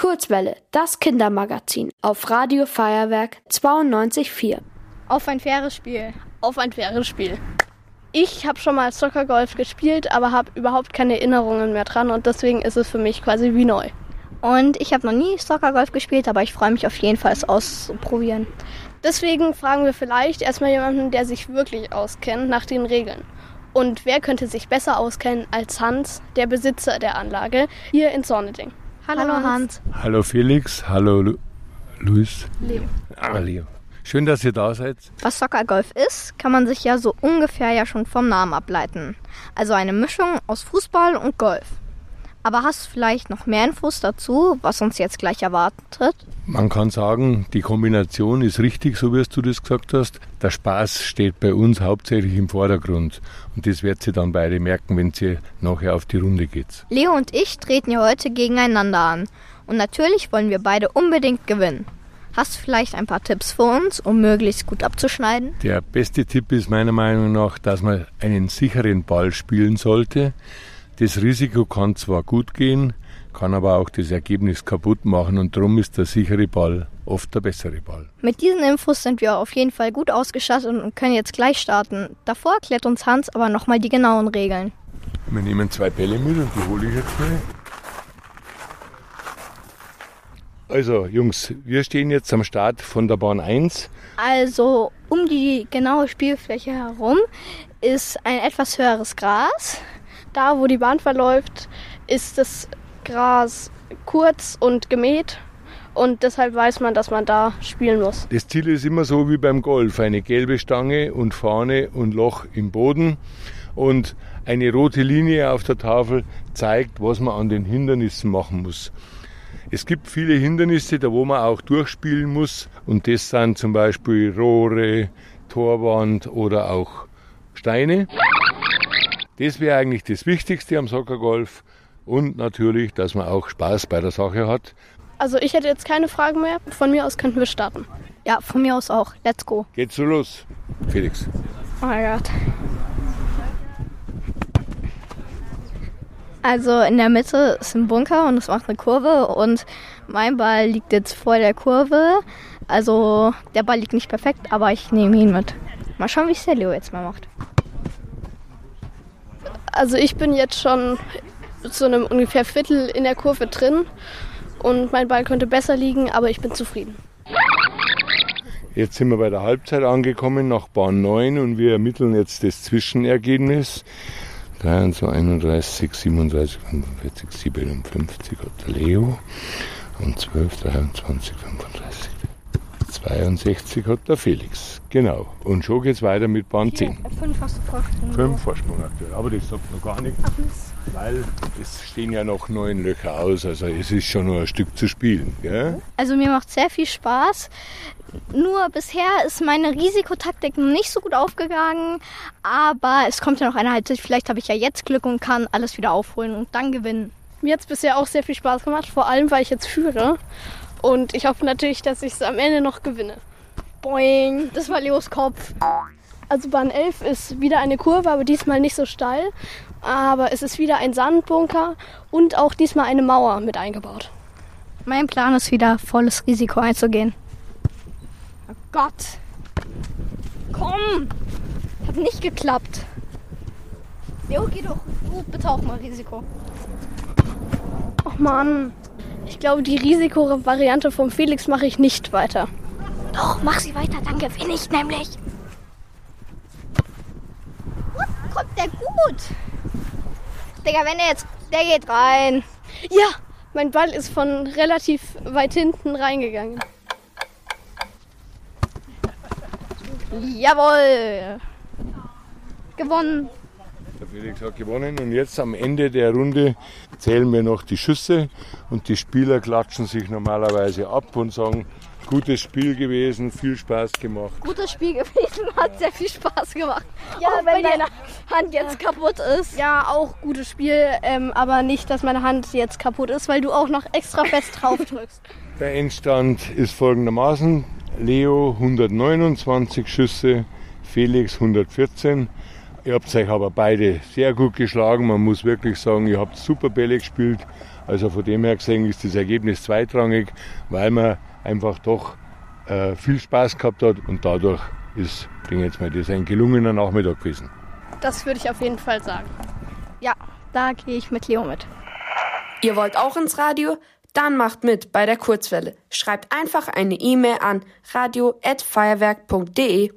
Kurzwelle, das Kindermagazin auf Radio Feuerwerk 92.4. Auf ein faires Spiel. Auf ein faires Spiel. Ich habe schon mal Soccer-Golf gespielt, aber habe überhaupt keine Erinnerungen mehr dran und deswegen ist es für mich quasi wie neu. Und ich habe noch nie Soccer-Golf gespielt, aber ich freue mich auf jeden Fall, es auszuprobieren. Deswegen fragen wir vielleicht erstmal jemanden, der sich wirklich auskennt, nach den Regeln. Und wer könnte sich besser auskennen als Hans, der Besitzer der Anlage, hier in Sonneding? Hallo, Hallo Hans. Hans. Hallo Felix. Hallo Lu Luis. Leo. Ah, Leo. Schön, dass ihr da seid. Was Soccer Golf ist, kann man sich ja so ungefähr ja schon vom Namen ableiten. Also eine Mischung aus Fußball und Golf. Aber hast du vielleicht noch mehr Infos dazu, was uns jetzt gleich erwartet? Man kann sagen, die Kombination ist richtig, so wie du das gesagt hast. Der Spaß steht bei uns hauptsächlich im Vordergrund. Und das werdet ihr dann beide merken, wenn ihr nachher auf die Runde geht. Leo und ich treten ja heute gegeneinander an. Und natürlich wollen wir beide unbedingt gewinnen. Hast du vielleicht ein paar Tipps für uns, um möglichst gut abzuschneiden? Der beste Tipp ist meiner Meinung nach, dass man einen sicheren Ball spielen sollte. Das Risiko kann zwar gut gehen, kann aber auch das Ergebnis kaputt machen und darum ist der sichere Ball oft der bessere Ball. Mit diesen Infos sind wir auf jeden Fall gut ausgestattet und können jetzt gleich starten. Davor erklärt uns Hans aber nochmal die genauen Regeln. Wir nehmen zwei Bälle mit und die hole ich jetzt mal. Also Jungs, wir stehen jetzt am Start von der Bahn 1. Also um die genaue Spielfläche herum ist ein etwas höheres Gras da, wo die Bahn verläuft, ist das Gras kurz und gemäht. Und deshalb weiß man, dass man da spielen muss. Das Ziel ist immer so wie beim Golf. Eine gelbe Stange und Fahne und Loch im Boden. Und eine rote Linie auf der Tafel zeigt, was man an den Hindernissen machen muss. Es gibt viele Hindernisse, da wo man auch durchspielen muss. Und das sind zum Beispiel Rohre, Torwand oder auch Steine. Das wäre eigentlich das Wichtigste am Soccergolf und natürlich, dass man auch Spaß bei der Sache hat. Also ich hätte jetzt keine Fragen mehr. Von mir aus könnten wir starten. Ja, von mir aus auch. Let's go. Geht so los, Felix. Oh mein Gott. Also in der Mitte ist ein Bunker und es macht eine Kurve und mein Ball liegt jetzt vor der Kurve. Also der Ball liegt nicht perfekt, aber ich nehme ihn mit. Mal schauen, wie es der Leo jetzt mal macht. Also ich bin jetzt schon zu einem ungefähr Viertel in der Kurve drin und mein Ball könnte besser liegen, aber ich bin zufrieden. Jetzt sind wir bei der Halbzeit angekommen nach Bahn 9 und wir ermitteln jetzt das Zwischenergebnis. 23, 31, 37, 45, 57 hat der Leo und 12, 23, 35, 62 hat der Felix. Genau. Und schon geht es weiter mit Bahn 10. Fünf hast du Vorsprung. Fünf Vorsprung aktuell. Aber das sagt noch gar nichts. Weil es stehen ja noch neun Löcher aus. Also es ist schon noch ein Stück zu spielen. Gell? Also mir macht sehr viel Spaß. Nur bisher ist meine Risikotaktik noch nicht so gut aufgegangen. Aber es kommt ja noch eine Halbzeit. Vielleicht habe ich ja jetzt Glück und kann alles wieder aufholen und dann gewinnen. Mir hat es bisher auch sehr viel Spaß gemacht. Vor allem, weil ich jetzt führe. Und ich hoffe natürlich, dass ich es am Ende noch gewinne. Boing, das war Leos Kopf. Also Bahn 11 ist wieder eine Kurve, aber diesmal nicht so steil. Aber es ist wieder ein Sandbunker und auch diesmal eine Mauer mit eingebaut. Mein Plan ist wieder, volles Risiko einzugehen. Oh Gott. Komm. Hat nicht geklappt. Leo, geh doch. Du bitte auch mal Risiko. Ach Mann. Ich glaube, die Risikovariante vom Felix mache ich nicht weiter. Doch, mach sie weiter, dann gewinne ich nämlich. kommt der gut. Digga, wenn er jetzt, der geht rein. Ja, mein Ball ist von relativ weit hinten reingegangen. Jawohl. Gewonnen. Felix hat gewonnen und jetzt am Ende der Runde zählen wir noch die Schüsse und die Spieler klatschen sich normalerweise ab und sagen, gutes Spiel gewesen, viel Spaß gemacht. Gutes Spiel gewesen, hat sehr viel Spaß gemacht. Ja, auch wenn deine Hand jetzt ja. kaputt ist. Ja, auch gutes Spiel, ähm, aber nicht, dass meine Hand jetzt kaputt ist, weil du auch noch extra fest drauf drückst. Der Endstand ist folgendermaßen. Leo 129 Schüsse, Felix 114. Ihr habt euch aber beide sehr gut geschlagen. Man muss wirklich sagen, ihr habt super Bälle gespielt. Also von dem her gesehen ist das Ergebnis zweitrangig, weil man einfach doch äh, viel Spaß gehabt hat und dadurch ist, denke ich jetzt mal, das ein gelungener Nachmittag gewesen. Das würde ich auf jeden Fall sagen. Ja, da gehe ich mit Leo mit. Ihr wollt auch ins Radio? Dann macht mit bei der Kurzwelle. Schreibt einfach eine E-Mail an radio@feuerwerk.de.